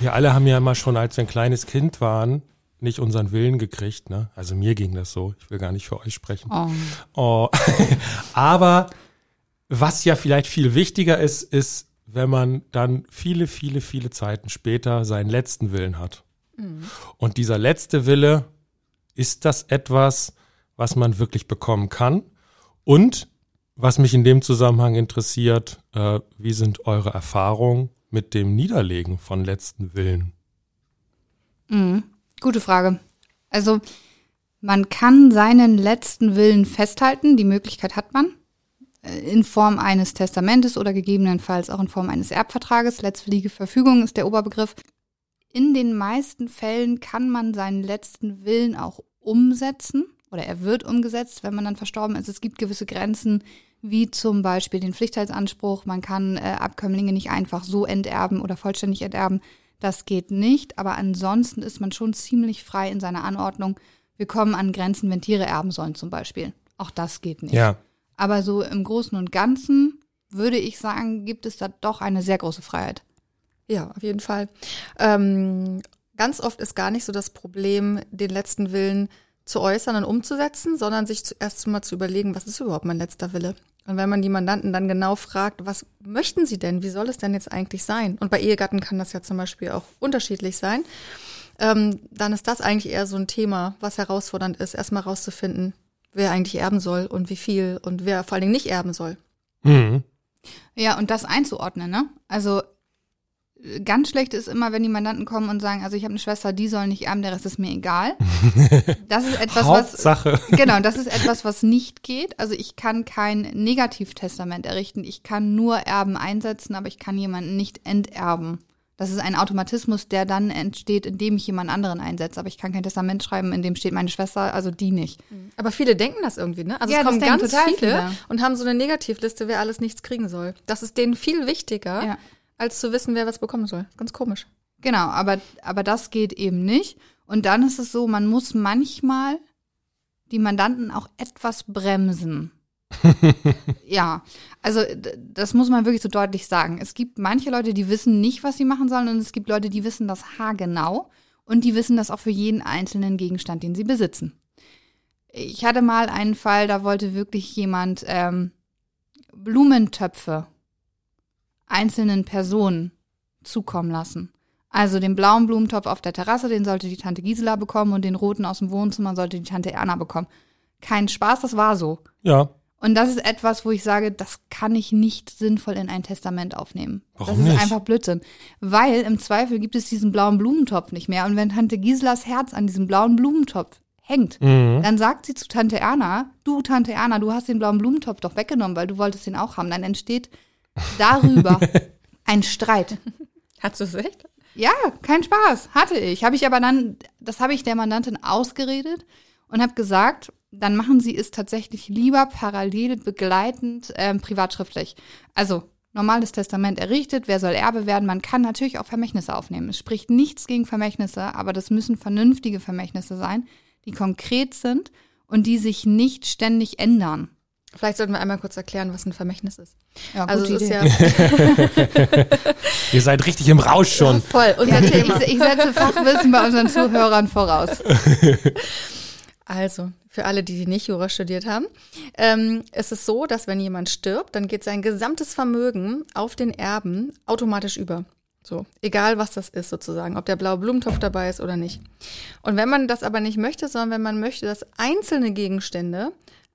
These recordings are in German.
Wir alle haben ja immer schon, als wir ein kleines Kind waren, nicht unseren Willen gekriegt. Ne? Also mir ging das so. Ich will gar nicht für euch sprechen. Oh. Oh. Aber was ja vielleicht viel wichtiger ist, ist, wenn man dann viele, viele, viele Zeiten später seinen letzten Willen hat. Und dieser letzte Wille, ist das etwas, was man wirklich bekommen kann? Und was mich in dem Zusammenhang interessiert, äh, wie sind eure Erfahrungen mit dem Niederlegen von letzten Willen? Mhm. Gute Frage. Also man kann seinen letzten Willen festhalten, die Möglichkeit hat man, äh, in Form eines Testamentes oder gegebenenfalls auch in Form eines Erbvertrages. Letztwillige Verfügung ist der Oberbegriff. In den meisten Fällen kann man seinen letzten Willen auch umsetzen oder er wird umgesetzt, wenn man dann verstorben ist. Es gibt gewisse Grenzen, wie zum Beispiel den Pflichtheitsanspruch. Man kann äh, Abkömmlinge nicht einfach so enterben oder vollständig enterben. Das geht nicht, aber ansonsten ist man schon ziemlich frei in seiner Anordnung. Wir kommen an Grenzen, wenn Tiere erben sollen zum Beispiel. Auch das geht nicht. Ja, Aber so im Großen und Ganzen würde ich sagen, gibt es da doch eine sehr große Freiheit. Ja, auf jeden Fall. Ähm, ganz oft ist gar nicht so das Problem, den letzten Willen zu äußern und umzusetzen, sondern sich zuerst mal zu überlegen, was ist überhaupt mein letzter Wille? Und wenn man die Mandanten dann genau fragt, was möchten sie denn? Wie soll es denn jetzt eigentlich sein? Und bei Ehegatten kann das ja zum Beispiel auch unterschiedlich sein. Ähm, dann ist das eigentlich eher so ein Thema, was herausfordernd ist, erstmal rauszufinden, wer eigentlich erben soll und wie viel und wer vor allen Dingen nicht erben soll. mhm. Ja, und das einzuordnen, ne? Also ganz schlecht ist immer, wenn die Mandanten kommen und sagen, also ich habe eine Schwester, die soll nicht erben, der Rest ist mir egal. Das ist etwas, was Hauptsache. genau, das ist etwas, was nicht geht. Also ich kann kein Negativtestament errichten. Ich kann nur Erben einsetzen, aber ich kann jemanden nicht enterben. Das ist ein Automatismus, der dann entsteht, indem ich jemand anderen einsetze. Aber ich kann kein Testament schreiben, in dem steht meine Schwester, also die nicht. Aber viele denken das irgendwie, ne? Also Ja, es kommen ganz total viele, viele. und haben so eine Negativliste, wer alles nichts kriegen soll. Das ist denen viel wichtiger, Ja. Als zu wissen, wer was bekommen soll. Ganz komisch. Genau, aber, aber das geht eben nicht. Und dann ist es so, man muss manchmal die Mandanten auch etwas bremsen. ja, also das muss man wirklich so deutlich sagen. Es gibt manche Leute, die wissen nicht, was sie machen sollen, und es gibt Leute, die wissen das haargenau und die wissen das auch für jeden einzelnen Gegenstand, den sie besitzen. Ich hatte mal einen Fall, da wollte wirklich jemand ähm, Blumentöpfe einzelnen Personen zukommen lassen. Also den blauen Blumentopf auf der Terrasse, den sollte die Tante Gisela bekommen und den roten aus dem Wohnzimmer sollte die Tante Erna bekommen. Kein Spaß, das war so. Ja, Und das ist etwas, wo ich sage, das kann ich nicht sinnvoll in ein Testament aufnehmen. Warum das ist nicht? einfach Blödsinn. Weil im Zweifel gibt es diesen blauen Blumentopf nicht mehr. Und wenn Tante Giselas Herz an diesem blauen Blumentopf hängt, mhm. dann sagt sie zu Tante Erna, du Tante Erna, du hast den blauen Blumentopf doch weggenommen, weil du wolltest den auch haben. Dann entsteht darüber ein Streit. Hast du es echt? Ja, kein Spaß, hatte ich. Habe ich aber dann, das habe ich der Mandantin ausgeredet und habe gesagt, dann machen Sie es tatsächlich lieber parallel begleitend ähm, privatschriftlich. Also normales Testament errichtet, wer soll Erbe werden? Man kann natürlich auch Vermächtnisse aufnehmen. Es spricht nichts gegen Vermächtnisse, aber das müssen vernünftige Vermächtnisse sein, die konkret sind und die sich nicht ständig ändern. Vielleicht sollten wir einmal kurz erklären, was ein Vermächtnis ist. Ja, Also gute es ist ja Ihr seid richtig im Rausch schon. voll unser ich, Thema. ich setze Fachwissen bei unseren Zuhörern voraus. Also, für alle, die, die nicht Jura studiert haben, ähm, es ist so, dass wenn jemand stirbt, dann geht sein gesamtes Vermögen auf den Erben automatisch über. So, egal was das ist sozusagen, ob der blaue Blumentopf dabei ist oder nicht. Und wenn man das aber nicht möchte, sondern wenn man möchte, dass einzelne Gegenstände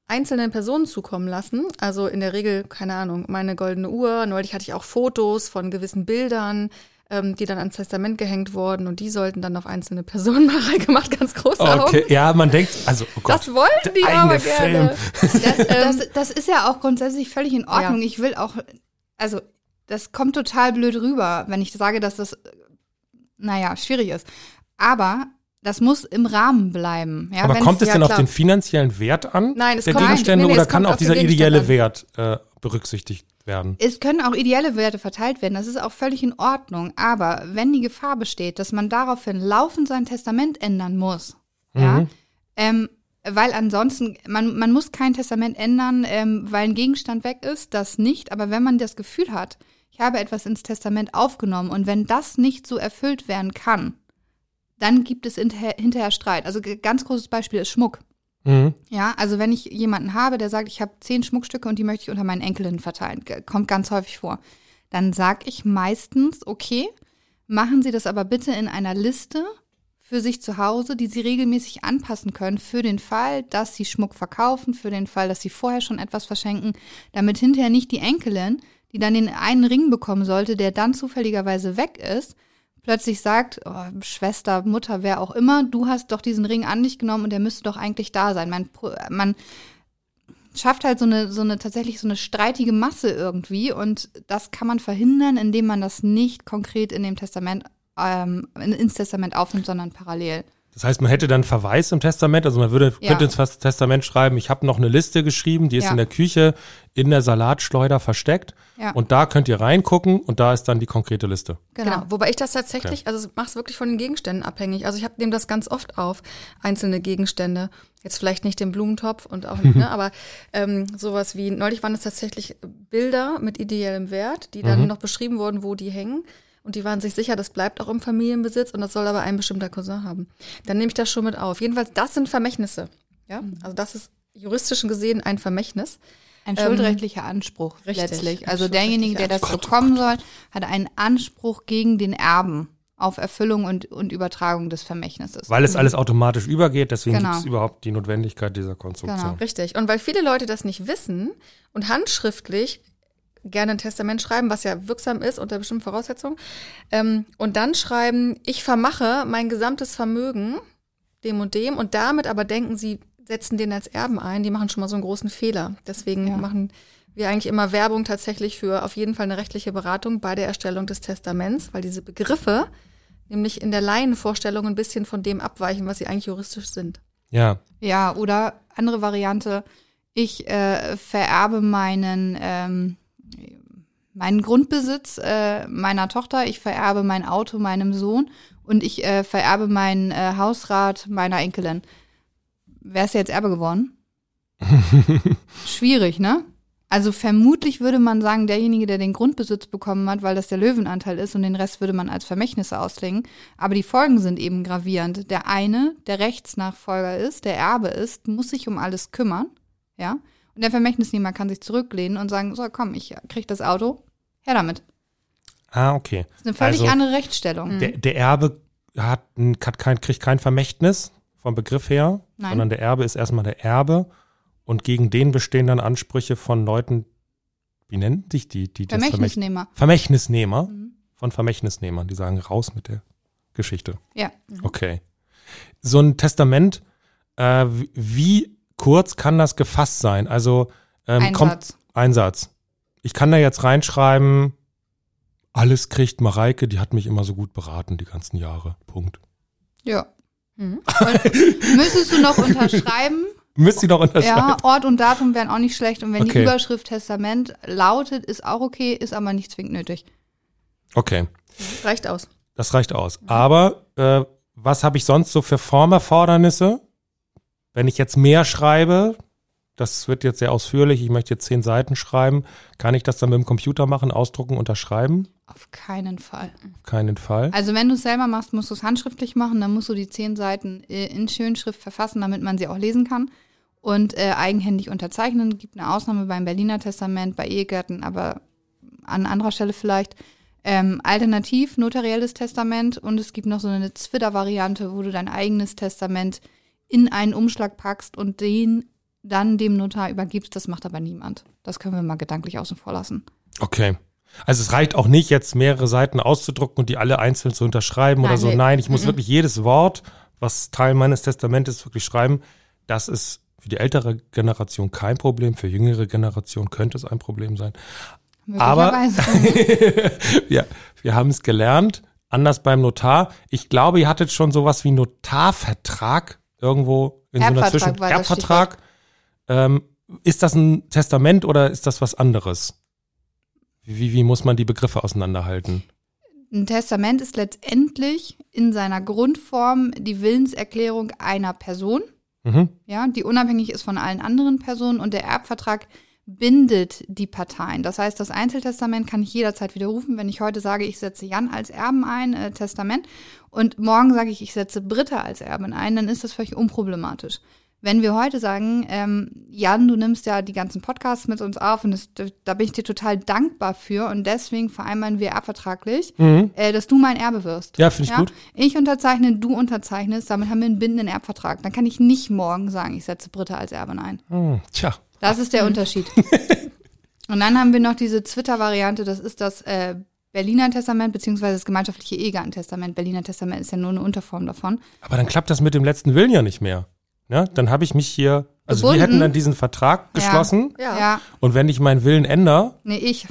einzelnen Personen zukommen lassen, also in der Regel, keine Ahnung, meine goldene Uhr, neulich hatte ich auch Fotos von gewissen Bildern, ähm, die dann ans Testament gehängt wurden und die sollten dann auf einzelne Personen mal gemacht, ganz Augen. Okay, ja, man denkt, also, oh Gott. Das wollten die aber gerne. Das, das, das ist ja auch grundsätzlich völlig in Ordnung. Ja. Ich will auch, also das kommt total blöd rüber, wenn ich sage, dass das, naja, schwierig ist. Aber das muss im Rahmen bleiben. Ja, Aber kommt es ja, denn auf den finanziellen Wert an Nein, es der kommt- Gegenstände nee, nee, oder kann auch dieser ideelle Wert äh, berücksichtigt werden? Es können auch ideelle Werte verteilt werden, das ist auch völlig in Ordnung. Aber wenn die Gefahr besteht, dass man daraufhin laufend sein Testament ändern muss, ja, Mhm. ähm, weil ansonsten, man, man muss kein Testament ändern, ähm, weil ein Gegenstand weg ist, das nicht. Aber wenn man das Gefühl hat, ich habe etwas ins Testament aufgenommen und wenn das nicht so erfüllt werden kann, dann gibt es hinterher, hinterher Streit. Also ganz großes Beispiel ist Schmuck. Mhm. Ja, also wenn ich jemanden habe, der sagt, ich habe zehn Schmuckstücke und die möchte ich unter meinen Enkelinnen verteilen, kommt ganz häufig vor, dann sage ich meistens, okay, machen Sie das aber bitte in einer Liste für sich zu Hause, die Sie regelmäßig anpassen können für den Fall, dass Sie Schmuck verkaufen, für den Fall, dass Sie vorher schon etwas verschenken, damit hinterher nicht die Enkelin, die dann den einen Ring bekommen sollte, der dann zufälligerweise weg ist, plötzlich sagt, oh, Schwester, Mutter, wer auch immer, du hast doch diesen Ring an dich genommen und der müsste doch eigentlich da sein. Man, man schafft halt so eine, so eine tatsächlich so eine streitige Masse irgendwie und das kann man verhindern, indem man das nicht konkret in dem Testament, ähm, in- ins Testament aufnimmt, sondern parallel. Das heißt, man hätte dann Verweis im Testament, also man würde, Ja. könnte ins Fast- Testament schreiben, ich habe noch eine Liste geschrieben, die ist Ja. in der Küche in der Salatschleuder versteckt Ja. und da könnt ihr reingucken und da ist dann die konkrete Liste. Genau. Wobei ich das tatsächlich, also ich mache es wirklich von den Gegenständen abhängig. Also ich habe nehme das ganz oft auf, einzelne Gegenstände. Jetzt vielleicht nicht den Blumentopf und auch nicht, ne, aber ähm, sowas wie, neulich waren es tatsächlich Bilder mit ideellem Wert, die dann Mhm. noch beschrieben wurden, wo die hängen. Und die waren sich sicher, das bleibt auch im Familienbesitz und das soll aber ein bestimmter Cousin haben. Dann nehme ich das schon mit auf. Jedenfalls, das sind Vermächtnisse. Ja, Mhm. also das ist juristisch gesehen ein Vermächtnis. Ein Ähm, schuldrechtlicher Anspruch richtig, letztlich. Also derjenige, der das bekommen soll, hat einen Anspruch gegen den Erben auf Erfüllung und, und Übertragung des Vermächtnisses. Weil es alles automatisch übergeht, deswegen Genau. gibt es überhaupt die Notwendigkeit dieser Konstruktion. Genau. Richtig. Und weil viele Leute das nicht wissen und handschriftlich gerne ein Testament schreiben, was ja wirksam ist unter bestimmten Voraussetzungen, ähm, und dann schreiben, ich vermache mein gesamtes Vermögen dem und dem und damit aber denken sie, setzen den als Erben ein, die machen schon mal so einen großen Fehler. Deswegen Ja. machen wir eigentlich immer Werbung tatsächlich für auf jeden Fall eine rechtliche Beratung bei der Erstellung des Testaments, weil diese Begriffe nämlich in der Laienvorstellung ein bisschen von dem abweichen, was sie eigentlich juristisch sind. Ja, Ja, oder andere Variante, ich äh, vererbe meinen, ähm, meinen Grundbesitz äh, meiner Tochter, ich vererbe mein Auto meinem Sohn und ich äh, vererbe mein äh, Hausrat meiner Enkelin. Wer ist jetzt Erbe geworden? Schwierig, ne? Also vermutlich würde man sagen, derjenige, der den Grundbesitz bekommen hat, weil das der Löwenanteil ist und den Rest würde man als Vermächtnisse auslegen. Aber die Folgen sind eben gravierend. Der eine, der Rechtsnachfolger ist, der Erbe ist, muss sich um alles kümmern, ja? Und der Vermächtnisnehmer kann sich zurücklehnen und sagen, so komm, ich krieg das Auto, her damit. ah, okay. Das ist eine völlig Also- andere Rechtsstellung. Der, der Erbe hat, hat kein, kriegt kein Vermächtnis vom Begriff her, Nein. sondern der Erbe ist erstmal der Erbe und gegen den bestehen dann Ansprüche von Leuten, wie nennen sich die, die Vermächtnisnehmer. Vermächtnisnehmer, Mhm. von Vermächtnisnehmern, die sagen, raus mit der Geschichte. Ja. Okay. So ein Testament, äh, wie kurz kann das gefasst sein? Also ähm, Ein kommt Satz. ein Satz. Ich kann da jetzt reinschreiben, alles kriegt Mareike, die hat mich immer so gut beraten die ganzen Jahre. Punkt. Ja. Mhm. Müsstest du noch unterschreiben? Müsst ihr noch unterschreiben? Ja, Ort und Datum wären auch nicht schlecht. Und wenn die Okay. Überschrift Testament lautet, ist auch okay, ist aber nicht zwingend nötig. Okay, Reicht aus. das reicht aus. Aber äh, was habe ich sonst so für Formerfordernisse? Wenn ich jetzt mehr schreibe, das wird jetzt sehr ausführlich, ich möchte jetzt zehn Seiten schreiben, kann ich das dann mit dem Computer machen, ausdrucken, unterschreiben? Auf keinen Fall. Auf keinen Fall. Also wenn du es selber machst, musst du es handschriftlich machen. Dann musst du die zehn Seiten äh, in Schönschrift verfassen, damit man sie auch lesen kann. Und äh, eigenhändig unterzeichnen. Gibt eine Ausnahme beim Berliner Testament, bei Ehegärten, aber an anderer Stelle vielleicht. Ähm, alternativ notarielles Testament und es gibt noch so eine Twitter-Variante, wo du dein eigenes Testament in einen Umschlag packst und den dann dem Notar übergibst. Das macht aber niemand. Das können wir mal gedanklich außen vor lassen. Okay. Also es reicht auch nicht, jetzt mehrere Seiten auszudrucken und die alle einzeln zu unterschreiben oder Nein, so. nee. Nein, ich muss Mhm. wirklich jedes Wort, was Teil meines Testamentes ist, wirklich schreiben. Das ist für die ältere Generation kein Problem, für jüngere Generation könnte es ein Problem sein. Aber wir, wir haben es gelernt. Anders beim Notar. Ich glaube, ihr hattet schon sowas wie Notarvertrag irgendwo in so einer Erbvertrag Zwischen Erbvertrag. Ähm, ist das ein Testament oder ist das was anderes? Wie, wie muss man die Begriffe auseinanderhalten? Ein Testament ist letztendlich in seiner Grundform die Willenserklärung einer Person, Mhm. ja, die unabhängig ist von allen anderen Personen und der Erbvertrag bindet die Parteien. Das heißt, das Einzeltestament kann ich jederzeit widerrufen. Wenn ich heute sage, ich setze Jan als Erben ein, äh, Testament, und morgen sage ich, ich setze Britta als Erbin ein, dann ist das völlig unproblematisch. Wenn wir heute sagen, ähm, Jan, du nimmst ja die ganzen Podcasts mit uns auf und das, da bin ich dir total dankbar für und deswegen vereinbaren wir erbvertraglich, äh, dass du mein Erbe wirst. Mhm. Ja, finde ich gut. Ich unterzeichne, du unterzeichnest, damit haben wir einen bindenden Erbvertrag. Dann kann ich nicht morgen sagen, ich setze Britta als Erbin ein. Hm, tja. Das ist der Unterschied. Und dann haben wir noch diese Twitter-Variante, das ist das äh, Berliner Testament, beziehungsweise das gemeinschaftliche Ehegattentestament. Berliner Testament ist ja nur eine Unterform davon. Aber dann klappt das mit dem letzten Willen ja nicht mehr. Ja, dann habe ich mich hier, also Gebunden. wir hätten dann diesen Vertrag geschlossen Ja, Ja, und wenn ich meinen Willen ändere, nee, ich.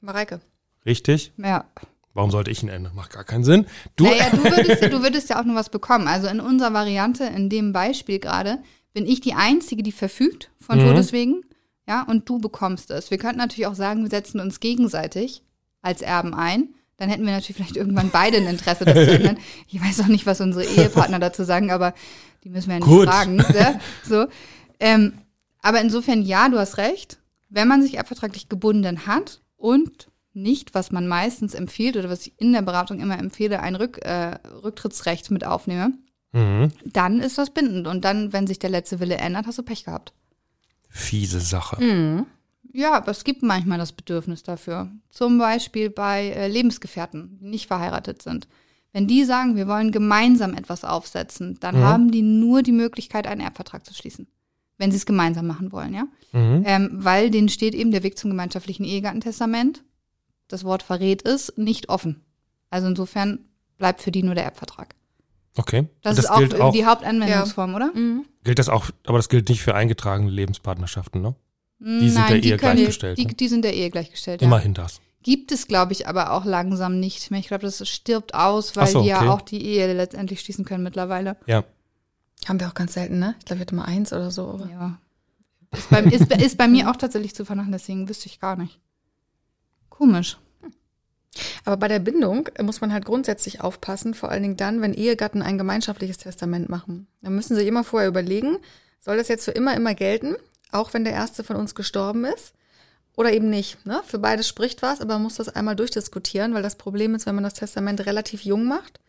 Mareike. richtig, Ja. warum sollte ich ihn ändern? Macht gar keinen Sinn. Du, naja, du würdest, ja- du würdest ja auch nur was bekommen. Also in unserer Variante, in dem Beispiel gerade, bin ich die Einzige, die verfügt von Mhm. Todeswegen. Ja, und du bekommst es. Wir könnten natürlich auch sagen, wir setzen uns gegenseitig als Erben ein. Dann hätten wir natürlich vielleicht irgendwann beide ein Interesse, das zu ändern. Ich weiß auch nicht, was unsere Ehepartner dazu sagen, aber die müssen wir ja nicht Gut. fragen. Ne? So. Ähm, aber insofern, ja, du hast recht. Wenn man sich erbvertraglich gebunden hat und nicht, was man meistens empfiehlt oder was ich in der Beratung immer empfehle, ein Rück, äh, Rücktrittsrecht mit aufnehme, mhm. dann ist das bindend. Und dann, wenn sich der letzte Wille ändert, hast du Pech gehabt. fiese Sache. Mhm. Ja, aber es gibt manchmal das Bedürfnis dafür. Zum Beispiel bei äh, Lebensgefährten, die nicht verheiratet sind. Wenn die sagen, wir wollen gemeinsam etwas aufsetzen, dann Mhm. haben die nur die Möglichkeit, einen Erbvertrag zu schließen. Wenn sie es gemeinsam machen wollen, ja. Mhm. Ähm, weil denen steht eben der Weg zum gemeinschaftlichen Ehegattentestament. Das Wort verrät es, nicht offen. Also insofern bleibt für die nur der Erbvertrag. Okay. Das, das ist auch gilt auch, die Hauptanwendungsform, oder? Mhm. gilt das auch, aber das gilt nicht für eingetragene Lebenspartnerschaften, ne? Die sind Nein, der die Ehe können- gleichgestellt, Die, ne? die sind der Ehe gleichgestellt. Ja. Immerhin das. Gibt es, glaube ich, aber auch langsam nicht mehr. Ich glaube, das stirbt aus, weil so, die ja okay. auch die Ehe letztendlich schließen können mittlerweile. Ja. Haben wir auch ganz selten, ne? Ich glaube, wir hatten mal eins oder so. Aber. Ja. Ist bei, ist, ist bei mir auch tatsächlich zu vernachlässigen, wüsste ich gar nicht. Komisch. Aber bei der Bindung muss man halt grundsätzlich aufpassen, vor allen Dingen dann, wenn Ehegatten ein gemeinschaftliches Testament machen. Dann müssen sie immer vorher überlegen, soll das jetzt für immer, immer gelten, auch wenn der erste von uns gestorben ist? Oder eben nicht. Ne? Für beides spricht was, aber man muss das einmal durchdiskutieren, weil das Problem ist, wenn man das Testament relativ jung macht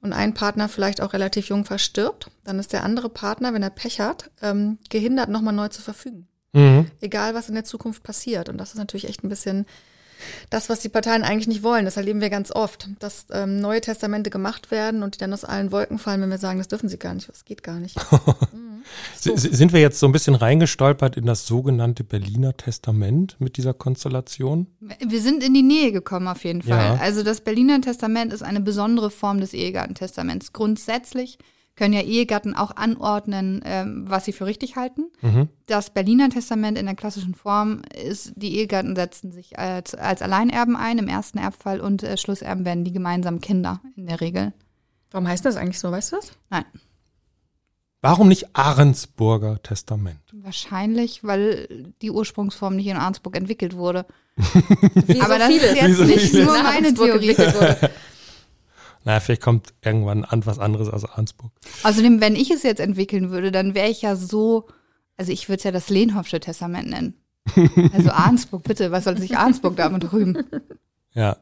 und ein Partner vielleicht auch relativ jung verstirbt, dann ist der andere Partner, wenn er Pech hat, ähm, gehindert, nochmal neu zu verfügen Mhm. egal was in der Zukunft passiert. Und das ist natürlich echt ein bisschen das, was die Parteien eigentlich nicht wollen. Das erleben wir ganz oft, dass ähm, neue Testamente gemacht werden und die dann aus allen Wolken fallen, wenn wir sagen, das dürfen sie gar nicht, das geht gar nicht. S- s- Sind wir jetzt so ein bisschen reingestolpert in das sogenannte Berliner Testament mit dieser Konstellation? Wir sind in die Nähe gekommen auf jeden Fall. Ja. Also das Berliner Testament ist eine besondere Form des Ehegattentestaments. Grundsätzlich können ja Ehegatten auch anordnen, ähm, was sie für richtig halten. Mhm. Das Berliner Testament in der klassischen Form ist, die Ehegatten setzen sich als, als Alleinerben ein im ersten Erbfall und äh, Schlusserben werden die gemeinsamen Kinder in der Regel. Warum heißt das eigentlich so, weißt du das? Nein, Warum nicht Ahrensburger Testament? wahrscheinlich, weil die Ursprungsform nicht in Arnsburg entwickelt wurde. Wie Aber so das vieles. ist jetzt so nicht nur in meine Theorie. Entwickelt wurde. Na, vielleicht kommt irgendwann an was anderes aus Ahrensburg. Außerdem, wenn ich es jetzt entwickeln würde, dann wäre ich ja so, also ich würde es ja das Lehnhoffsche Testament nennen. Also Arnsburg, bitte, was soll sich Arnsburg damit rühmen? Ja.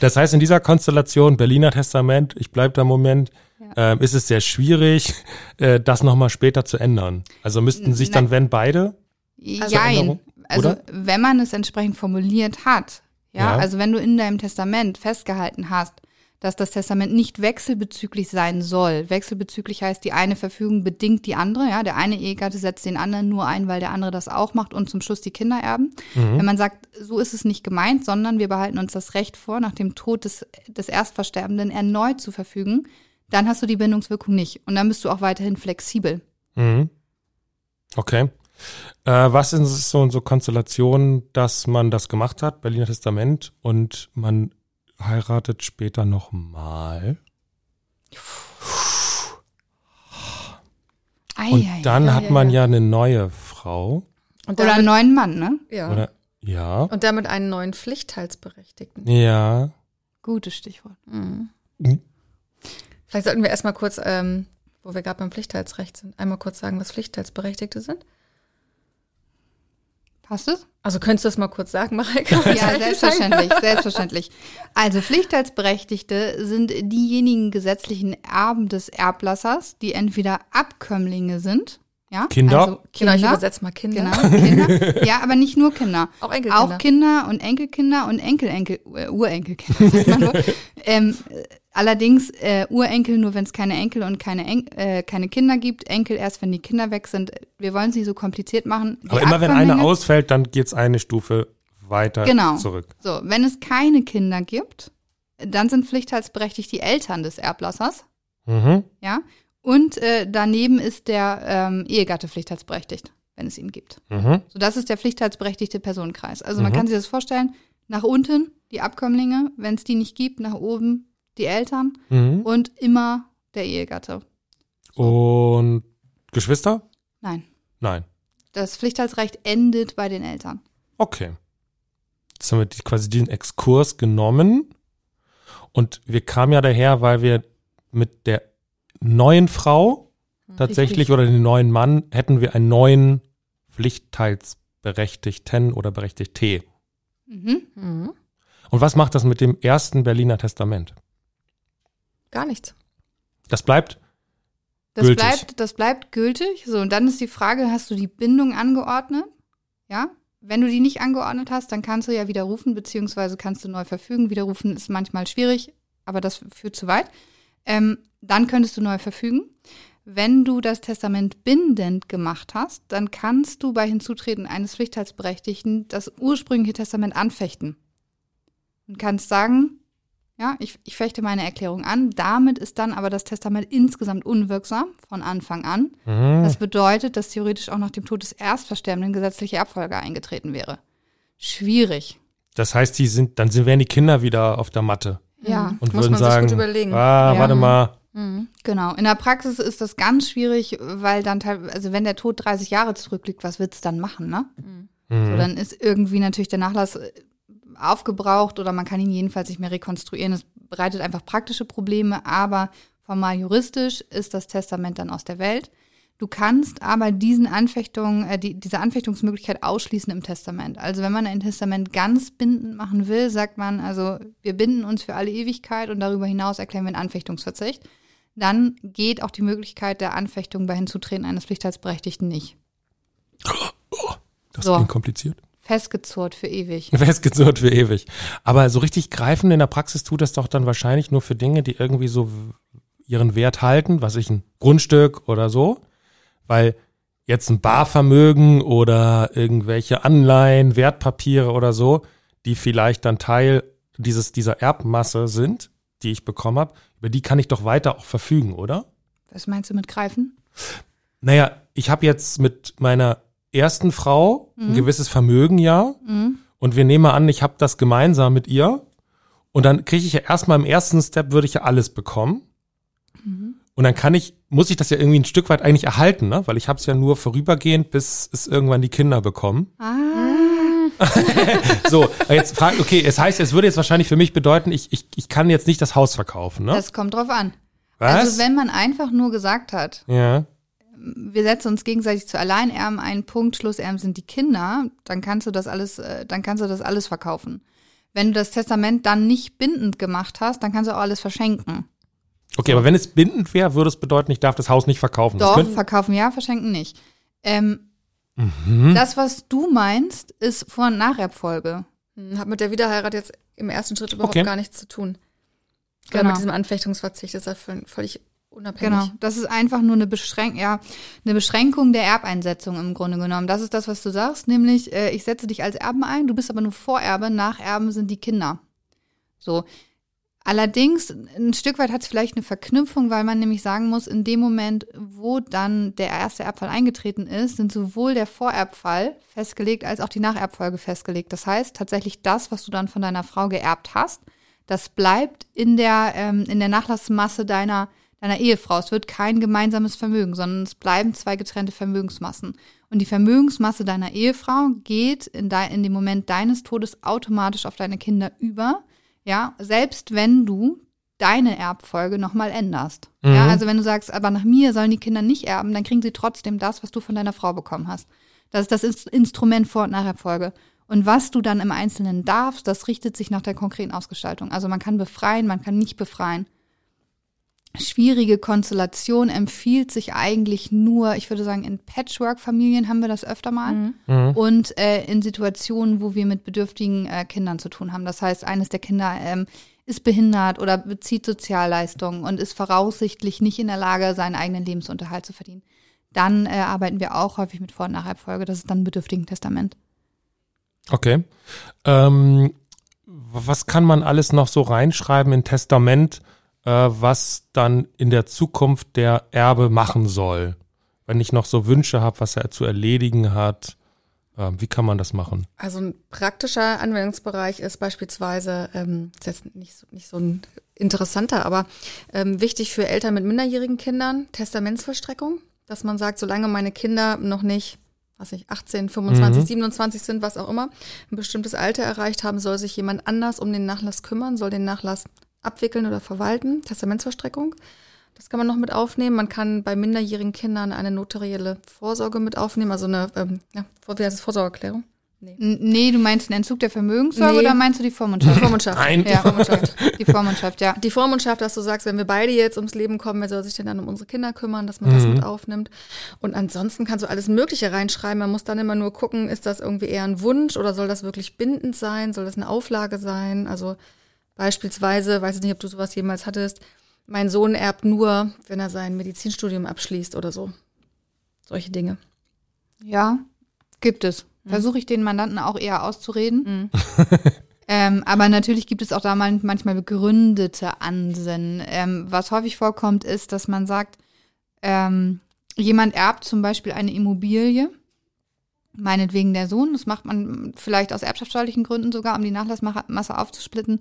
Das heißt, in dieser Konstellation Berliner Testament, ich bleibe da im Moment, ähm, ist es sehr schwierig, äh, das nochmal später zu ändern. Also müssten sich dann, wenn beide, Jein. Änderung, Also oder? wenn man es entsprechend formuliert hat, ja, Ja. also wenn du in deinem Testament festgehalten hast, dass das Testament nicht wechselbezüglich sein soll. Wechselbezüglich heißt, die eine Verfügung bedingt die andere, ja. Der eine Ehegatte setzt den anderen nur ein, weil der andere das auch macht und zum Schluss die Kinder erben. Wenn man sagt, so ist es nicht gemeint, sondern wir behalten uns das Recht vor, nach dem Tod des, des Erstversterbenden erneut zu verfügen, dann hast du die Bindungswirkung nicht. Und dann bist du auch weiterhin flexibel. Mhm. Okay. Äh, was sind so, so Konstellationen, dass man das gemacht hat, Berliner Testament, und man heiratet später nochmal? Und dann hat man ja eine neue Frau. Und Oder einen neuen Mann, ne? ja. Oder ja. Und damit einen neuen Pflichtteilsberechtigten. Ja. Gutes Stichwort. Mhm. Mhm. Vielleicht sollten wir erstmal kurz, ähm, wo wir gerade beim Pflichtteilsrecht sind, einmal kurz sagen, was Pflichtteilsberechtigte sind. Passt es? Also könntest du das mal kurz sagen, Mareike? Ja, selbstverständlich, selbstverständlich. Also Pflichtteilsberechtigte sind diejenigen gesetzlichen Erben des Erblassers, die entweder Abkömmlinge sind, ja, Kinder? also Genau, ich Kinder, übersetze mal Kinder. genau, Kinder, ja, aber nicht nur Kinder, Auch Enkelkinder. auch Kinder und Enkelkinder und Enkelenkel, äh, Urenkelkinder, sagt man nur. ähm, äh, allerdings äh, Urenkel nur, wenn es keine Enkel und keine, En äh, keine Kinder gibt, Enkel erst, wenn die Kinder weg sind. Wir wollen es nicht so kompliziert machen. Die Aber immer wenn eine ausfällt, dann geht's eine Stufe weiter Genau. zurück. So, wenn es keine Kinder gibt, dann sind pflichtteilsberechtigt die Eltern des Erblassers, Mhm. ja. Und äh, daneben ist der ähm, Ehegatte pflichtteilsberechtigt, wenn es ihn gibt. Mhm. So, das ist der pflichtteilsberechtigte Personenkreis. Also man Mhm. kann sich das vorstellen, nach unten die Abkömmlinge, wenn es die nicht gibt, nach oben die Eltern Mhm. und immer der Ehegatte. Und Geschwister? Nein, Nein. das Pflichtteilsrecht endet bei den Eltern. Okay. Jetzt haben wir die, quasi diesen Exkurs genommen. Und wir kamen ja daher, weil wir mit der neuen Frau tatsächlich oder dem neuen Mann hätten wir einen neuen Pflichtteilsberechtigten oder Berechtigte. Mhm. Mhm. Und was macht das mit dem ersten Berliner Testament? Gar nichts. Das bleibt Das Gültig. bleibt, das bleibt gültig. So, und dann ist die Frage, hast du die Bindung angeordnet? Ja. Wenn du die nicht angeordnet hast, dann kannst du ja widerrufen, beziehungsweise kannst du neu verfügen. Widerrufen ist manchmal schwierig, aber das führt zu weit. Ähm, dann könntest du neu verfügen. Wenn du das Testament bindend gemacht hast, dann kannst du bei Hinzutreten eines Pflichtteilsberechtigten das ursprüngliche Testament anfechten. Und kannst sagen, ja, ich, ich fechte meine Erklärung an. Damit ist dann aber das Testament insgesamt unwirksam von Anfang an. mhm. Das bedeutet, dass theoretisch auch nach dem Tod des Erstversterbenden gesetzliche Erbfolge eingetreten wäre. Schwierig. Das heißt, die sind, dann sind, wären die Kinder wieder auf der Matte Ja, und Muss würden man sich sagen, gut überlegen. ah, Ja. warte mal, Mhm. genau. In der Praxis ist das ganz schwierig, weil dann also wenn der Tod 30 Jahre zurückliegt, was wird's dann machen, ne? So, mhm. dann ist irgendwie natürlich der Nachlass aufgebraucht oder man kann ihn jedenfalls nicht mehr rekonstruieren. Es bereitet einfach praktische Probleme, aber formal juristisch ist das Testament dann aus der Welt. Du kannst aber diesen Anfechtungen, äh, die, diese Anfechtungsmöglichkeit ausschließen im Testament. Also wenn man ein Testament ganz bindend machen will, sagt man, also wir binden uns für alle Ewigkeit und darüber hinaus erklären wir einen Anfechtungsverzicht. Dann geht auch die Möglichkeit der Anfechtung bei Hinzutreten eines Pflichtteilsberechtigten nicht. das So. klingt kompliziert. Festgezurrt für ewig. Festgezurrt für ewig. Aber so richtig greifen in der Praxis tut das doch dann wahrscheinlich nur für Dinge, die irgendwie so ihren Wert halten, was ich ein Grundstück oder so, weil jetzt ein Barvermögen oder irgendwelche Anleihen, Wertpapiere oder so, die vielleicht dann Teil dieses dieser Erbmasse sind, die ich bekommen habe, über die kann ich doch weiter auch verfügen, oder? Was meinst du mit greifen? Naja, ich habe jetzt mit meiner ersten Frau ein gewisses Vermögen, ja, Mhm. und wir nehmen mal an, ich habe das gemeinsam mit ihr. Und dann kriege ich ja erstmal im ersten Step, würde ich ja alles bekommen. Und dann kann ich, muss ich das ja irgendwie ein Stück weit eigentlich erhalten, ne? Weil ich habe es ja nur vorübergehend, bis es irgendwann die Kinder bekommen. Ah, So, jetzt fragt, okay, es heißt, es würde jetzt wahrscheinlich für mich bedeuten, ich, ich, ich kann jetzt nicht das Haus verkaufen, ne? das kommt drauf an. Was? Also wenn man einfach nur gesagt hat, ja. Wir setzen uns gegenseitig zu Alleinerben ein, Punkt, Schlusserben sind die Kinder, dann kannst du das alles, äh, dann kannst du das alles verkaufen. Wenn du das Testament dann nicht bindend gemacht hast, dann kannst du auch alles verschenken. Okay, aber wenn es bindend wäre, würde es bedeuten, ich darf das Haus nicht verkaufen. Doch, verkaufen ja, verschenken nicht. Ähm, Mhm. Das, was du meinst, ist Vor- und Nacherbfolge. Hm, Hat mit der Wiederheirat jetzt im ersten Schritt überhaupt Okay. gar nichts zu tun. Genau. Mit diesem Anfechtungsverzicht ist er völ- völlig unabhängig. Genau, das ist einfach nur eine, Beschränk ja, eine Beschränkung der Erbeinsetzung im Grunde genommen. Das ist das, was du sagst, nämlich äh, ich setze dich als Erben ein, du bist aber nur Vorerbe, Nacherben sind die Kinder. So. Allerdings, ein Stück weit hat es vielleicht eine Verknüpfung, weil man nämlich sagen muss, in dem Moment, wo dann der erste Erbfall eingetreten ist, sind sowohl der Vorerbfall festgelegt als auch die Nacherbfolge festgelegt. Das heißt, tatsächlich das, was du dann von deiner Frau geerbt hast, das bleibt in der, ähm, in der Nachlassmasse deiner, deiner Ehefrau. Es wird kein gemeinsames Vermögen, sondern es bleiben zwei getrennte Vermögensmassen. Und die Vermögensmasse deiner Ehefrau geht in, de, in dem Moment deines Todes automatisch auf deine Kinder über ja, selbst wenn du deine Erbfolge nochmal änderst. Mhm. Ja, also wenn du sagst, aber nach mir sollen die Kinder nicht erben, dann kriegen sie trotzdem das, was du von deiner Frau bekommen hast. Das ist das Instrument Vor- und Nacherbfolge. Und was du dann im Einzelnen darfst, das richtet sich nach der konkreten Ausgestaltung. Also man kann befreien, man kann nicht befreien schwierige Konstellation empfiehlt sich eigentlich nur, ich würde sagen, in Patchwork-Familien haben wir das öfter mal mhm. mhm. und äh, in Situationen, wo wir mit bedürftigen äh, Kindern zu tun haben. Das heißt, eines der Kinder ähm, ist behindert oder bezieht Sozialleistungen und ist voraussichtlich nicht in der Lage, seinen eigenen Lebensunterhalt zu verdienen. Dann äh, arbeiten wir auch häufig mit Vor- und Nacherbfolge. Das ist dann ein bedürftigen Testament. Okay. Ähm, was kann man alles noch so reinschreiben in Testament? Äh, was dann in der Zukunft der Erbe machen soll. Wenn ich noch so Wünsche habe, was er zu erledigen hat, äh, wie kann man das machen? Also ein praktischer Anwendungsbereich ist beispielsweise, ähm, ist jetzt nicht so, nicht so ein interessanter, aber ähm, wichtig für Eltern mit minderjährigen Kindern, Testamentsvollstreckung, dass man sagt, solange meine Kinder noch nicht was ich, 18, 25, mhm. 27 sind, was auch immer, ein bestimmtes Alter erreicht haben, soll sich jemand anders um den Nachlass kümmern, soll den Nachlass abwickeln oder verwalten, Testamentsverstreckung. Das kann man noch mit aufnehmen. Man kann bei minderjährigen Kindern eine notarielle Vorsorge mit aufnehmen, also eine, ähm, ja, wie heißt es, Vorsorgeerklärung. Nee. nee, du meinst den Entzug der Vermögenssorge nee. oder meinst du die Vormundschaft? Die Vormundschaft. Nein. Ja. Vormundschaft. Die Vormundschaft, ja. Die Vormundschaft, dass du sagst, wenn wir beide jetzt ums Leben kommen, wer soll sich denn dann um unsere Kinder kümmern, dass man mhm. das mit aufnimmt. Und ansonsten kannst du alles Mögliche reinschreiben. Man muss dann immer nur gucken, ist das irgendwie eher ein Wunsch oder soll das wirklich bindend sein? Soll das eine Auflage sein? Also Beispielsweise, weiß ich nicht, ob du sowas jemals hattest, mein Sohn erbt nur, wenn er sein Medizinstudium abschließt oder so. Solche Dinge. Ja, gibt es. Mhm. Versuche ich den Mandanten auch eher auszureden. Mhm. ähm, aber natürlich gibt es auch da manchmal begründete Ansinnen. Ähm, was häufig vorkommt, ist, dass man sagt, ähm, jemand erbt zum Beispiel eine Immobilie, meinetwegen der Sohn, das macht man vielleicht aus erbschaftssteuerlichen Gründen sogar, um die Nachlassmasse aufzusplitten.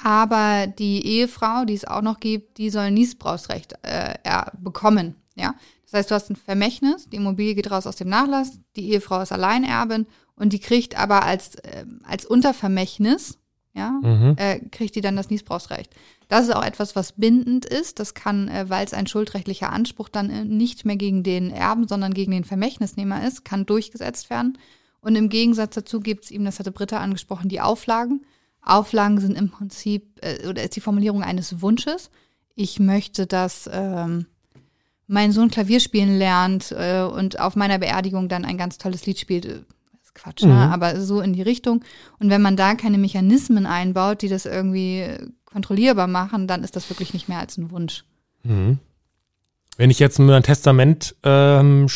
Aber die Ehefrau, die es auch noch gibt, die soll Niesbrauchsrecht äh, bekommen. Ja? Das heißt, du hast ein Vermächtnis, die Immobilie geht raus aus dem Nachlass, die Ehefrau ist Alleinerben und die kriegt aber als, äh, als Untervermächtnis, ja, mhm. äh, kriegt die dann das Niesbrauchsrecht. Das ist auch etwas, was bindend ist. Das kann, äh, weil es ein schuldrechtlicher Anspruch dann äh, nicht mehr gegen den Erben, sondern gegen den Vermächtnisnehmer ist, kann durchgesetzt werden. Und im Gegensatz dazu gibt es ihm, das hatte Britta angesprochen, die Auflagen. Auflagen sind im Prinzip, äh, oder ist die Formulierung eines Wunsches. Ich möchte, dass ähm, mein Sohn Klavier spielen lernt äh, und auf meiner Beerdigung dann ein ganz tolles Lied spielt. Das ist Quatsch, ne? mhm. ne? aber so in die Richtung. Und wenn man da keine Mechanismen einbaut, die das irgendwie kontrollierbar machen, dann ist das wirklich nicht mehr als ein Wunsch. Mhm. Wenn ich jetzt einem Testament ähm,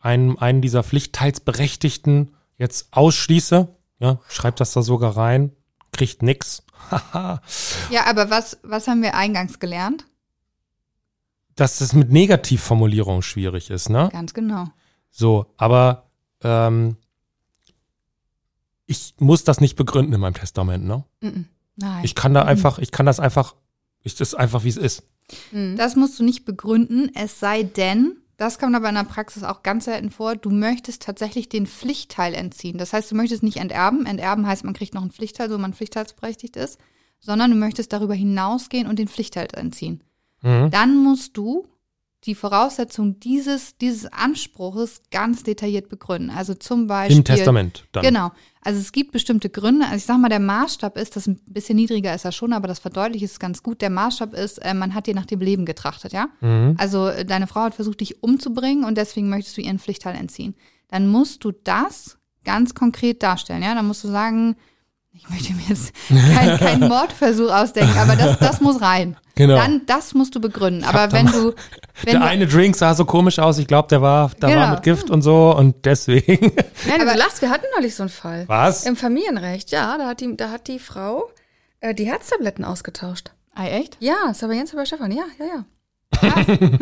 einen, einen dieser Pflichtteilsberechtigten jetzt ausschließe, ja, schreibt das da sogar rein, kriegt nix. ja, aber was, was haben wir eingangs gelernt? Dass es mit Negativformulierungen schwierig ist, ne? Ganz genau. So, aber ähm, ich muss das nicht begründen in meinem Testament, ne? Nein. Ich kann da einfach, ich kann das einfach, ich das einfach, wie es ist. Das musst du nicht begründen, es sei denn, das kommt aber in der Praxis auch ganz selten vor. Du möchtest tatsächlich den Pflichtteil entziehen. Das heißt, du möchtest nicht enterben. Enterben heißt, man kriegt noch einen Pflichtteil, so man pflichtteilsberechtigt ist, sondern du möchtest darüber hinausgehen und den Pflichtteil entziehen. Mhm. Dann musst du die Voraussetzung dieses, dieses Anspruches ganz detailliert begründen. Also zum Beispiel. Im Testament dann. Genau. Also es gibt bestimmte Gründe. Also ich sag mal, der Maßstab ist, das ein bisschen niedriger ist er schon, aber das verdeutlicht es ganz gut. Der Maßstab ist, äh, man hat dir nach dem Leben getrachtet, ja? Mhm. Also äh, deine Frau hat versucht, dich umzubringen und deswegen möchtest du ihren Pflichtteil entziehen. Dann musst du das ganz konkret darstellen, ja? Dann musst du sagen, ich möchte mir jetzt keinen kein Mordversuch ausdenken, aber das, das muss rein. Genau. Dann, das musst du begründen. Aber wenn du. Wenn der du, eine Drink sah so komisch aus, ich glaube, der war, da genau. war mit Gift und so und deswegen. Ja, aber du lachst, wir hatten neulich so einen Fall. Was? Im Familienrecht, ja, da hat die, da hat die Frau äh, die Herztabletten ausgetauscht. Ah, echt? Ja, ist aber Jens bei Stefan. Ja, ja, ja.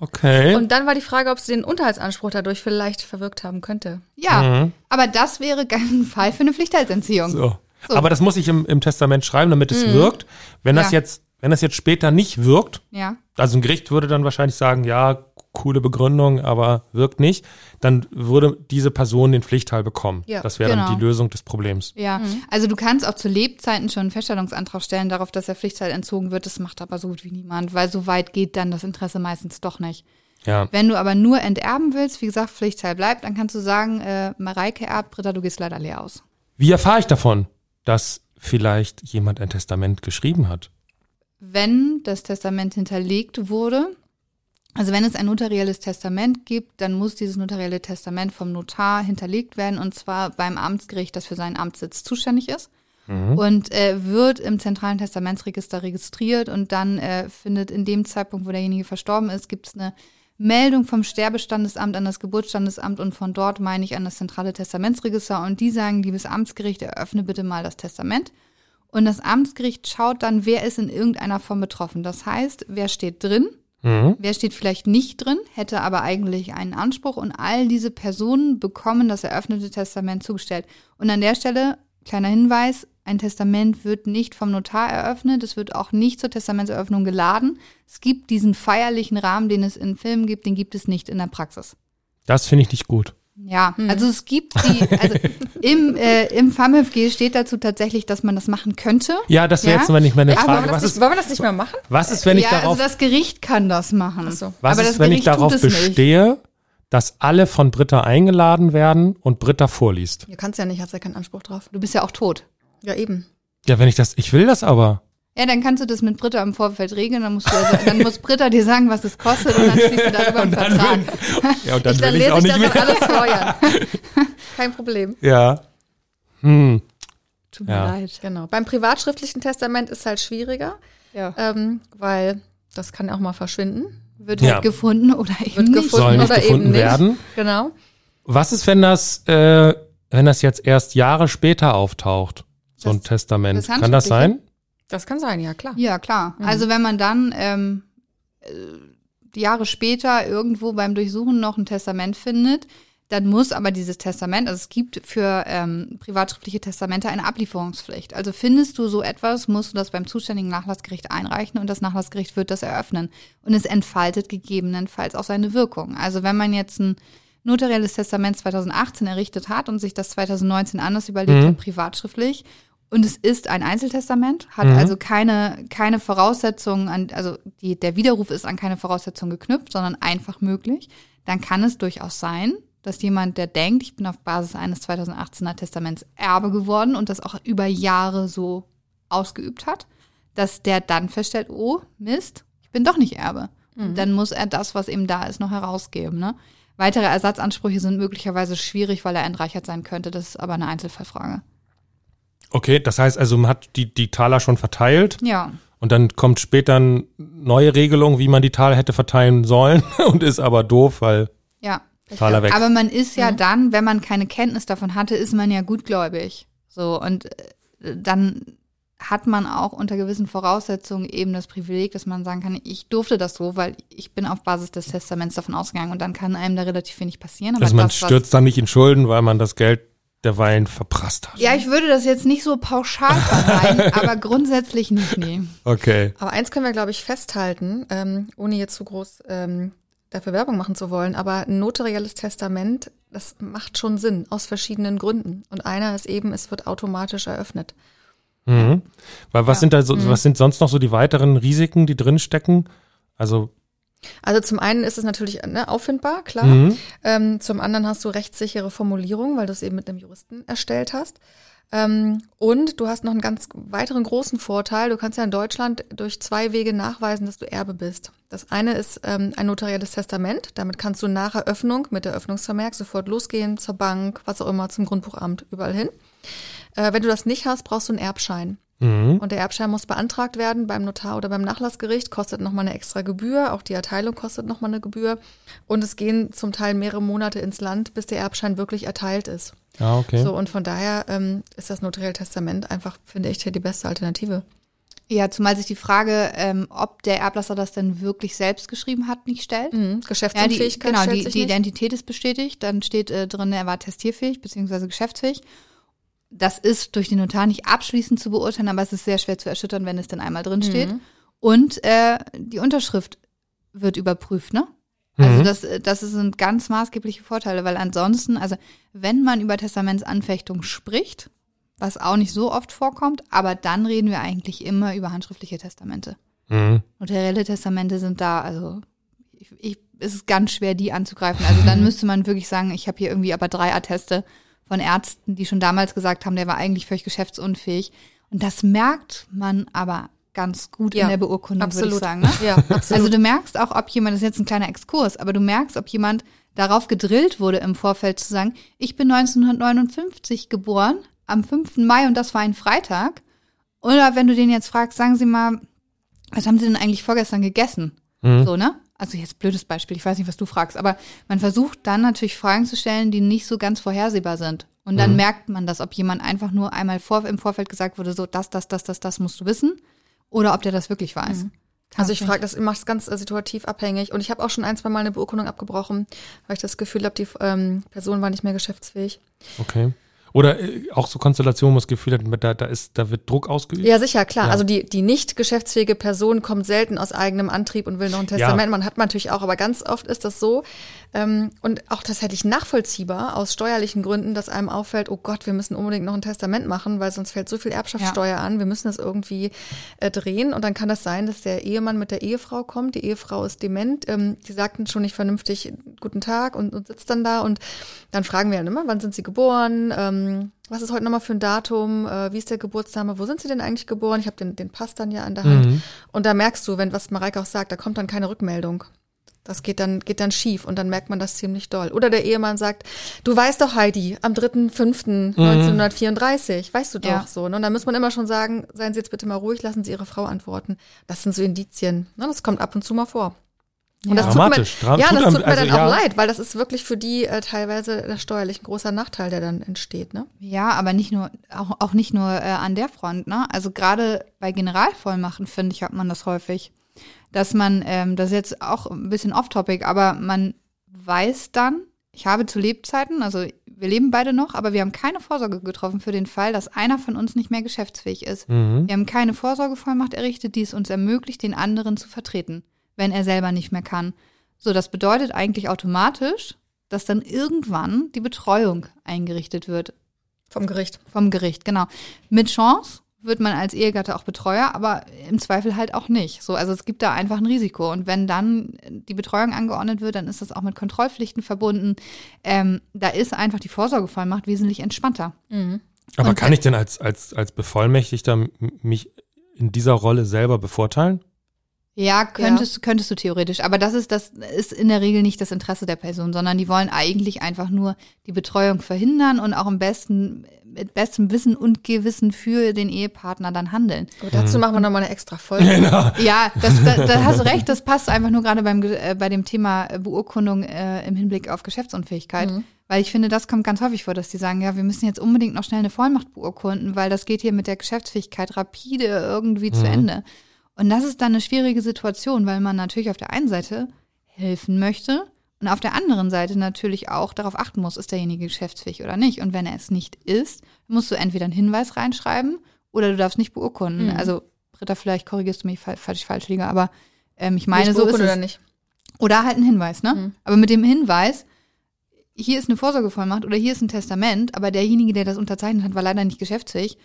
Okay. Und dann war die Frage, ob sie den Unterhaltsanspruch dadurch vielleicht verwirkt haben könnte. Ja, Mhm. aber das wäre kein Fall für eine Pflichtteilsentziehung. so. So. Aber das muss ich im, im Testament schreiben, damit es wirkt. Wenn das Ja. jetzt, wenn das jetzt später nicht wirkt, Ja. also ein Gericht würde dann wahrscheinlich sagen, ja, coole Begründung, aber wirkt nicht, dann würde diese Person den Pflichtteil bekommen. Ja, das wäre dann genau. die Lösung des Problems. Ja, also du kannst auch zu Lebzeiten schon einen Feststellungsantrag stellen darauf, dass der Pflichtteil entzogen wird. Das macht aber so gut wie niemand, weil so weit geht dann das Interesse meistens doch nicht. Ja. Wenn du aber nur enterben willst, wie gesagt, Pflichtteil bleibt, dann kannst du sagen, äh, Mareike erbt, Britta, du gehst leider leer aus. Wie erfahre ich davon, dass vielleicht jemand ein Testament geschrieben hat? Wenn das Testament hinterlegt wurde, also wenn es ein notarielles Testament gibt, dann muss dieses notarielle Testament vom Notar hinterlegt werden und zwar beim Amtsgericht, das für seinen Amtssitz zuständig ist. Und äh, wird im zentralen Testamentsregister registriert und dann äh, findet in dem Zeitpunkt, wo derjenige verstorben ist, gibt es eine Meldung vom Sterbestandesamt an das Geburtsstandesamt und von dort meine ich an das zentrale Testamentsregister und die sagen, liebes Amtsgericht, eröffne bitte mal das Testament. Und das Amtsgericht schaut dann, wer ist in irgendeiner Form betroffen. Das heißt, wer steht drin, Mhm. wer steht vielleicht nicht drin, hätte aber eigentlich einen Anspruch und all diese Personen bekommen das eröffnete Testament zugestellt. Und an der Stelle, kleiner Hinweis, ein Testament wird nicht vom Notar eröffnet, es wird auch nicht zur Testamentseröffnung geladen. Es gibt diesen feierlichen Rahmen, den es in Filmen gibt, den gibt es nicht in der Praxis. Das finde ich nicht gut. Ja, also es gibt die, also im, äh, im FAMFG steht dazu tatsächlich, dass man das machen könnte. Ja, das wäre Ja? jetzt mal nicht meine Aber Frage. wollen, wir Was das ist, nicht, wollen wir das nicht mehr machen? was ist, wenn ich ja, darauf, also das Gericht kann das machen. Ach so. was aber ist, das wenn ich Gericht tut darauf es nicht. bestehe, dass alle von Britta eingeladen werden und Britta vorliest? Ihr kannst ja nicht, hast ja keinen Anspruch drauf. Du bist ja auch tot. Ja, eben. Ja, wenn ich das, ich will das aber. Ja, dann kannst du das mit Britta im Vorfeld regeln. Dann, musst du also, dann muss Britta dir sagen, was es kostet und dann schließt du darüber einen Vertrag. Ja, und dann Ich, dann will ich lese auch ich nicht das mehr. alles vor, Jan. Kein Problem. Ja. Hm. Tut mir Ja. leid. Genau. Beim privatschriftlichen Testament ist halt schwieriger, Ja. ähm, weil das kann auch mal verschwinden. Wird Ja. halt gefunden oder eben Wird nicht. gefunden. Soll nicht oder eben gefunden nicht. werden. Genau. Was ist, wenn das, äh, wenn das jetzt erst Jahre später auftaucht? So ein Das- Testament. das Kann das sein? Das kann sein, ja klar. Ja, klar. Also wenn man dann ähm, äh, Jahre später irgendwo beim Durchsuchen noch ein Testament findet, dann muss aber dieses Testament, also es gibt für ähm, privatschriftliche Testamente eine Ablieferungspflicht. Also findest du so etwas, musst du das beim zuständigen Nachlassgericht einreichen und das Nachlassgericht wird das eröffnen. Und es entfaltet gegebenenfalls auch seine Wirkung. Also wenn man jetzt ein notarielles Testament 2018 errichtet hat und sich das 2019 anders überlegt Mhm. hat, privatschriftlich, und es ist ein Einzeltestament, hat Mhm. also keine, keine Voraussetzungen an, also die, der Widerruf ist an keine Voraussetzungen geknüpft, sondern einfach möglich, dann kann es durchaus sein, dass jemand, der denkt, ich bin auf Basis eines 2018er Testaments Erbe geworden und das auch über Jahre so ausgeübt hat, dass der dann feststellt, oh, Mist, ich bin doch nicht Erbe. Und Dann muss er das, was eben da ist, noch herausgeben. Ne? Weitere Ersatzansprüche sind möglicherweise schwierig, weil er entreichert sein könnte. Das ist aber eine Einzelfallfrage. Okay, das heißt also, man hat die, die Taler schon verteilt Ja, und dann kommt später eine neue Regelung, wie man die Taler hätte verteilen sollen und ist aber doof, weil ja. Taler weg. Aber man ist ja dann, wenn man keine Kenntnis davon hatte, ist man ja gutgläubig. So, und äh, dann hat man auch unter gewissen Voraussetzungen eben das Privileg, dass man sagen kann, ich durfte das so, weil ich bin auf Basis des Testaments davon ausgegangen und dann kann einem da relativ wenig passieren. Aber also man das, stürzt dann nicht in Schulden, weil man das Geld derweilen verprasst hat. Ja, ich würde das jetzt nicht so pauschal vermeiden, aber grundsätzlich nicht, nee. Okay. Aber eins können wir, glaube ich, festhalten, ähm, ohne jetzt zu groß ähm, dafür Werbung machen zu wollen, aber ein notarielles Testament, das macht schon Sinn, aus verschiedenen Gründen. Und einer ist eben, es wird automatisch eröffnet. Mhm. Weil was Ja. sind da so, was sind sonst noch so die weiteren Risiken, die drin stecken? Also, Also zum einen ist es natürlich ne, auffindbar, klar. mhm. Ähm, zum anderen hast du rechtssichere Formulierung, weil du es eben mit einem Juristen erstellt hast. Ähm, und du hast noch einen ganz weiteren großen Vorteil. Du kannst ja in Deutschland durch zwei Wege nachweisen, dass du Erbe bist. Das eine ist ähm, ein notarielles Testament. Damit kannst du nach Eröffnung mit Eröffnungsvermerk sofort losgehen, zur Bank, was auch immer, zum Grundbuchamt, überall hin. Äh, wenn du das nicht hast, brauchst du einen Erbschein. Mhm. Und der Erbschein muss beantragt werden beim Notar oder beim Nachlassgericht, kostet nochmal eine extra Gebühr. Auch die Erteilung kostet nochmal eine Gebühr. Und es gehen zum Teil mehrere Monate ins Land, bis der Erbschein wirklich erteilt ist. Ja, okay. So, und von daher ähm, ist das notarielle Testament einfach, finde ich, die beste Alternative. Ja, zumal sich die Frage, ähm, ob der Erblasser das denn wirklich selbst geschrieben hat, nicht stellt. Mhm. Ja, die, Geschäftsunfähigkeit genau, die, sich die nicht. Identität ist bestätigt, dann steht äh, drin, er war testierfähig bzw. geschäftsfähig. Das ist durch den Notar nicht abschließend zu beurteilen, aber es ist sehr schwer zu erschüttern, wenn es denn einmal drin steht. Mhm. Und äh, die Unterschrift wird überprüft, ne? Also Mhm. das, äh, das sind ganz maßgebliche Vorteile, weil ansonsten, also wenn man über Testamentsanfechtung spricht, was auch nicht so oft vorkommt, aber dann reden wir eigentlich immer über handschriftliche Testamente. Mhm. Notarielle Testamente sind da, also ich, ich, es ist ganz schwer, die anzugreifen. Also dann müsste man wirklich sagen, ich habe hier irgendwie aber drei Atteste von Ärzten, die schon damals gesagt haben, der war eigentlich völlig geschäftsunfähig. Und das merkt man aber ganz gut Ja, in der Beurkundung, würde ich Absolut. sagen. Ne? Ja, absolut. Also du merkst auch, ob jemand, das ist jetzt ein kleiner Exkurs, aber du merkst, ob jemand darauf gedrillt wurde im Vorfeld zu sagen, ich bin 1959 geboren, am 5. Mai und das war ein Freitag. Oder wenn du den jetzt fragst, sagen sie mal, was haben sie denn eigentlich vorgestern gegessen? Mhm. So, ne? Also jetzt blödes Beispiel, ich weiß nicht, was du fragst, aber man versucht dann natürlich Fragen zu stellen, die nicht so ganz vorhersehbar sind. Und dann merkt man das, ob jemand einfach nur einmal vor, im Vorfeld gesagt wurde, so das, das, das, das, das musst du wissen, oder ob der das wirklich weiß. Also ich frage, das macht es ganz äh, situativ abhängig. Und ich habe auch schon ein, zwei Mal eine Beurkundung abgebrochen, weil ich das Gefühl habe, die ähm, Person war nicht mehr geschäftsfähig. Okay. Oder äh, auch so Konstellationen, wo das Gefühl hat, da, da, ist, da wird Druck ausgeübt. Ja, sicher, klar. Ja. Also die, die nicht geschäftsfähige Person kommt selten aus eigenem Antrieb und will noch ein Testament. Man hat man natürlich auch, aber ganz oft ist das so. Ähm, und auch das hätte ich nachvollziehbar aus steuerlichen Gründen, dass einem auffällt, oh Gott, wir müssen unbedingt noch ein Testament machen, weil sonst fällt so viel Erbschaftssteuer an. Wir müssen das irgendwie äh, drehen. Und dann kann das sein, dass der Ehemann mit der Ehefrau kommt. Die Ehefrau ist dement. Ähm, die sagten schon nicht vernünftig Guten Tag und, und sitzt dann da. Und dann fragen wir dann immer, wann sind sie geboren? Ähm, was ist heute nochmal für ein Datum? Äh, wie ist der Geburtsname? Wo sind sie denn eigentlich geboren? Ich habe den, den Pass dann ja an der Hand. Mhm. Und da merkst du, wenn was Mareike auch sagt, da kommt dann keine Rückmeldung. Das geht dann, geht dann schief und dann merkt man das ziemlich doll. Oder der Ehemann sagt, du weißt doch, Heidi, am 3.5.1934, weißt du doch Ja. so. Ne? Und dann muss man immer schon sagen, seien Sie jetzt bitte mal ruhig, lassen Sie Ihre Frau antworten. Das sind so Indizien. Ne? Das kommt ab und zu mal vor. Und das Dramatisch. tut mir, ja, das tut mir also, dann ja. auch leid, weil das ist wirklich für die äh, teilweise der steuerlich ein großer Nachteil, der dann entsteht. Ne? Ja, aber nicht nur, auch, auch nicht nur äh, an der Front, ne? Also gerade bei Generalvollmachten, finde ich, hat man das häufig. Dass man, ähm, das ist jetzt auch ein bisschen off-topic, aber man weiß dann, ich habe zu Lebzeiten, also wir leben beide noch, aber wir haben keine Vorsorge getroffen für den Fall, dass einer von uns nicht mehr geschäftsfähig ist. Mhm. Wir haben keine Vorsorgevollmacht errichtet, die es uns ermöglicht, den anderen zu vertreten, wenn er selber nicht mehr kann. So, das bedeutet eigentlich automatisch, dass dann irgendwann die Betreuung eingerichtet wird Vom Gericht. vom Gericht, genau. Mit Chance wird man als Ehegatte auch Betreuer, aber im Zweifel halt auch nicht. So, also es gibt da einfach ein Risiko. Und wenn dann die Betreuung angeordnet wird, dann ist das auch mit Kontrollpflichten verbunden. Ähm, da ist einfach die Vorsorgevollmacht wesentlich entspannter. Aber Und- kann ich denn als, als, als Bevollmächtigter mich in dieser Rolle selber bevorteilen? Ja, könntest, könntest du theoretisch. Aber das ist, das ist in der Regel nicht das Interesse der Person, sondern die wollen eigentlich einfach nur die Betreuung verhindern und auch am besten, mit bestem Wissen und Gewissen für den Ehepartner dann handeln. Aber dazu machen wir nochmal eine extra Folge. Genau. Ja, das, da, da hast du recht, das passt einfach nur gerade beim, äh, bei dem Thema äh, Beurkundung äh, im Hinblick auf Geschäftsunfähigkeit. Weil ich finde, das kommt ganz häufig vor, dass die sagen, ja, wir müssen jetzt unbedingt noch schnell eine Vollmacht beurkunden, weil das geht hier mit der Geschäftsfähigkeit rapide irgendwie zu Ende. Und das ist dann eine schwierige Situation, weil man natürlich auf der einen Seite helfen möchte und auf der anderen Seite natürlich auch darauf achten muss, ist derjenige geschäftsfähig oder nicht. Und wenn er es nicht ist, musst du entweder einen Hinweis reinschreiben oder du darfst nicht beurkunden. Also, Britta, vielleicht korrigierst du mich, fall- falls ich falsch liege, aber ähm, ich meine, Nicht so ist beurkundet es. oder nicht. Oder halt ein Hinweis, ne? Mhm. Aber mit dem Hinweis, hier ist eine Vorsorgevollmacht oder hier ist ein Testament, aber derjenige, der das unterzeichnet hat, war leider nicht geschaftsfähig.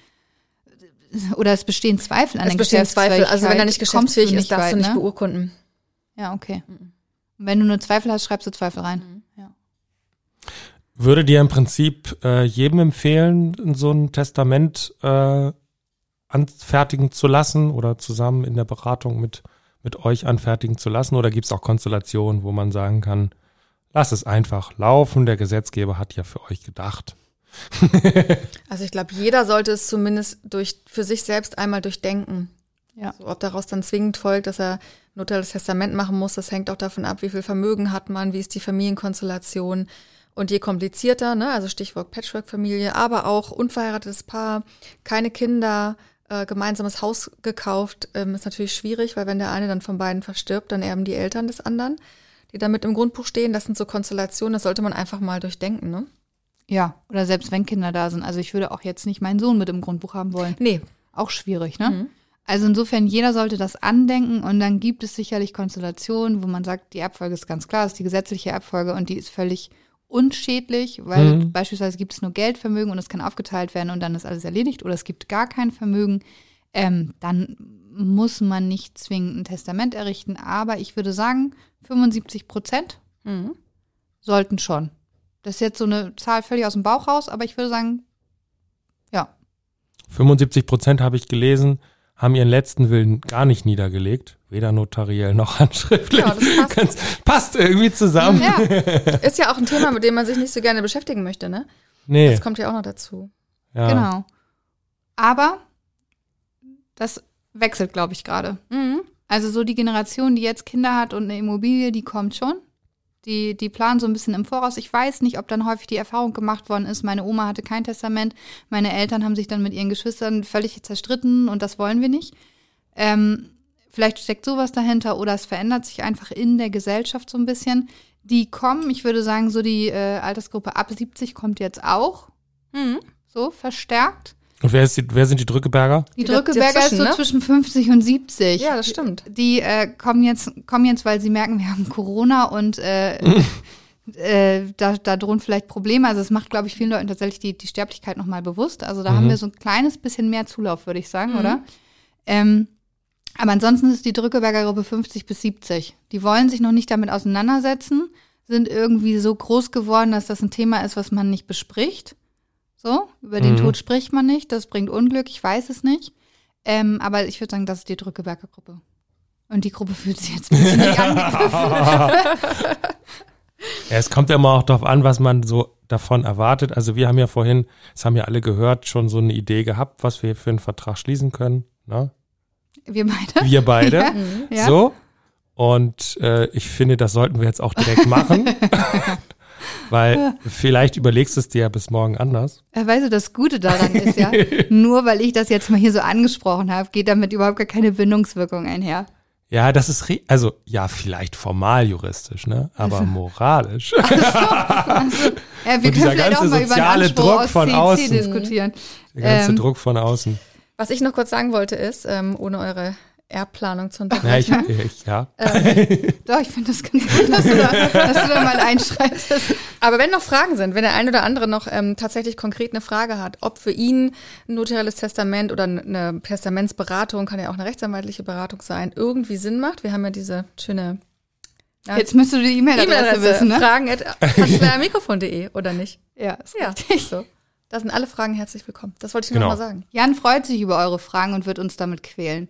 Oder es bestehen Zweifel an Es der bestehen Zweifel. Also wenn er nicht geschäftsfähig ist, darfst weit, du nicht ne? beurkunden. Ja, okay. Und wenn du nur Zweifel hast, schreibst du Zweifel rein. Mhm. Ja. Würde dir im Prinzip äh, jedem empfehlen, so ein Testament äh, anfertigen zu lassen oder zusammen in der Beratung mit, mit euch anfertigen zu lassen? Oder gibt es auch Konstellationen, wo man sagen kann, lass es einfach laufen, der Gesetzgeber hat ja für euch gedacht. Also ich glaube, jeder sollte es zumindest durch, für sich selbst einmal durchdenken. Ja. So, ob daraus dann zwingend folgt, dass er notarielles Testament machen muss, das hängt auch davon ab, wie viel Vermögen hat man, wie ist die Familienkonstellation. Und je komplizierter, ne, also Stichwort Patchwork-Familie, aber auch unverheiratetes Paar, keine Kinder, äh, gemeinsames Haus gekauft, ähm, ist natürlich schwierig, weil wenn der eine dann von beiden verstirbt, dann erben die Eltern des anderen, die damit im Grundbuch stehen. Das sind so Konstellationen, das sollte man einfach mal durchdenken, ne? Ja, oder selbst wenn Kinder da sind. Also ich würde auch jetzt nicht meinen Sohn mit im Grundbuch haben wollen. Nee. Auch schwierig, ne? Also insofern, jeder sollte das andenken und dann gibt es sicherlich Konstellationen, wo man sagt, die Erbfolge ist ganz klar, das ist die gesetzliche Erbfolge und die ist völlig unschädlich, weil Mhm. beispielsweise gibt es nur Geldvermögen und es kann aufgeteilt werden und dann ist alles erledigt oder es gibt gar kein Vermögen. Ähm, dann muss man nicht zwingend ein Testament errichten, aber ich würde sagen, 75 Prozent Mhm. sollten schon. Das ist jetzt so eine Zahl völlig aus dem Bauch raus, aber ich würde sagen, ja. 75 Prozent habe ich gelesen, haben ihren letzten Willen gar nicht niedergelegt. Weder notariell noch handschriftlich. Ja, das passt. Ganz, passt irgendwie zusammen. Ja, Ist ja auch ein Thema, mit dem man sich nicht so gerne beschäftigen möchte, ne? Nee. Das kommt ja auch noch dazu. ja. genau. Aber das wechselt, glaube ich, gerade. Mhm. Also so die Generation, die jetzt Kinder hat und eine Immobilie, die kommt schon. Die, die planen so ein bisschen im Voraus. Ich weiß nicht, ob dann häufig die Erfahrung gemacht worden ist, meine Oma hatte kein Testament, meine Eltern haben sich dann mit ihren Geschwistern völlig zerstritten und das wollen wir nicht. Ähm, vielleicht steckt sowas dahinter oder es verändert sich einfach in der Gesellschaft so ein bisschen. Die kommen, ich würde sagen, so die äh, Altersgruppe ab 70 kommt jetzt auch, Mhm. so verstärkt. Und wer, ist die, wer sind die Drückeberger? Die Die Drückeberger ist so ne? zwischen 50 und 70. Ja, das stimmt. Die äh, kommen jetzt, kommen jetzt, weil sie merken, wir haben Corona und äh, äh, da, da drohen vielleicht Probleme. Also es macht, glaube ich, vielen Leuten tatsächlich die, die Sterblichkeit nochmal bewusst. Also da haben wir so ein kleines bisschen mehr Zulauf, würde ich sagen, oder? Ähm, aber ansonsten ist die Drückeberger Gruppe 50 bis 70. Die wollen sich noch nicht damit auseinandersetzen, sind irgendwie so groß geworden, dass das ein Thema ist, was man nicht bespricht. So, über den Mhm. Tod spricht man nicht, das bringt Unglück, ich weiß es nicht. Ähm, aber ich würde sagen, das ist die Drückeberger Gruppe. Und die Gruppe fühlt sich jetzt ein bisschen angegriffen. Ja, es kommt ja immer auch darauf an, was man so davon erwartet. Also wir haben ja vorhin, das haben ja alle gehört, schon so eine Idee gehabt, was wir für einen Vertrag schließen können. Ne? Wir beide. Wir beide. Ja, ja. So. Und äh, ich finde, das sollten wir jetzt auch direkt machen. Weil vielleicht überlegst du es dir ja bis morgen anders. Weißt du, das Gute daran ist ja, nur weil ich das jetzt mal hier so angesprochen habe, geht damit überhaupt gar keine Bindungswirkung einher. Ja, das ist, re- also ja, vielleicht formal juristisch, ne? Aber moralisch. Ja, wir Und können vielleicht auch mal über Anspruch Druck aus von CIC außen. diskutieren. Der ganze Ähm. Druck von außen. Was ich noch kurz sagen wollte ist, ähm, ohne eure Erbplanung zu Ja, unterbrechen. ich, ich, ja. Doch, ich finde das ganz gut, dass du da, dass du da mal einschreibst. Aber wenn noch Fragen sind, wenn der ein oder andere noch ähm, tatsächlich konkret eine Frage hat, ob für ihn ein notarielles Testament oder eine Testamentsberatung, kann ja auch eine rechtsanwaltliche Beratung sein, irgendwie Sinn macht. Wir haben ja diese schöne ja, Jetzt müsstest du die E-Mail-Adresse E-Mail-Adresse, wissen, ne? fragen at mikrofon.de oder nicht? Ja, ist Ja, richtig. so. Da sind alle Fragen herzlich willkommen. Das wollte ich Genau. noch mal sagen. Jan freut sich über eure Fragen und wird uns damit quälen.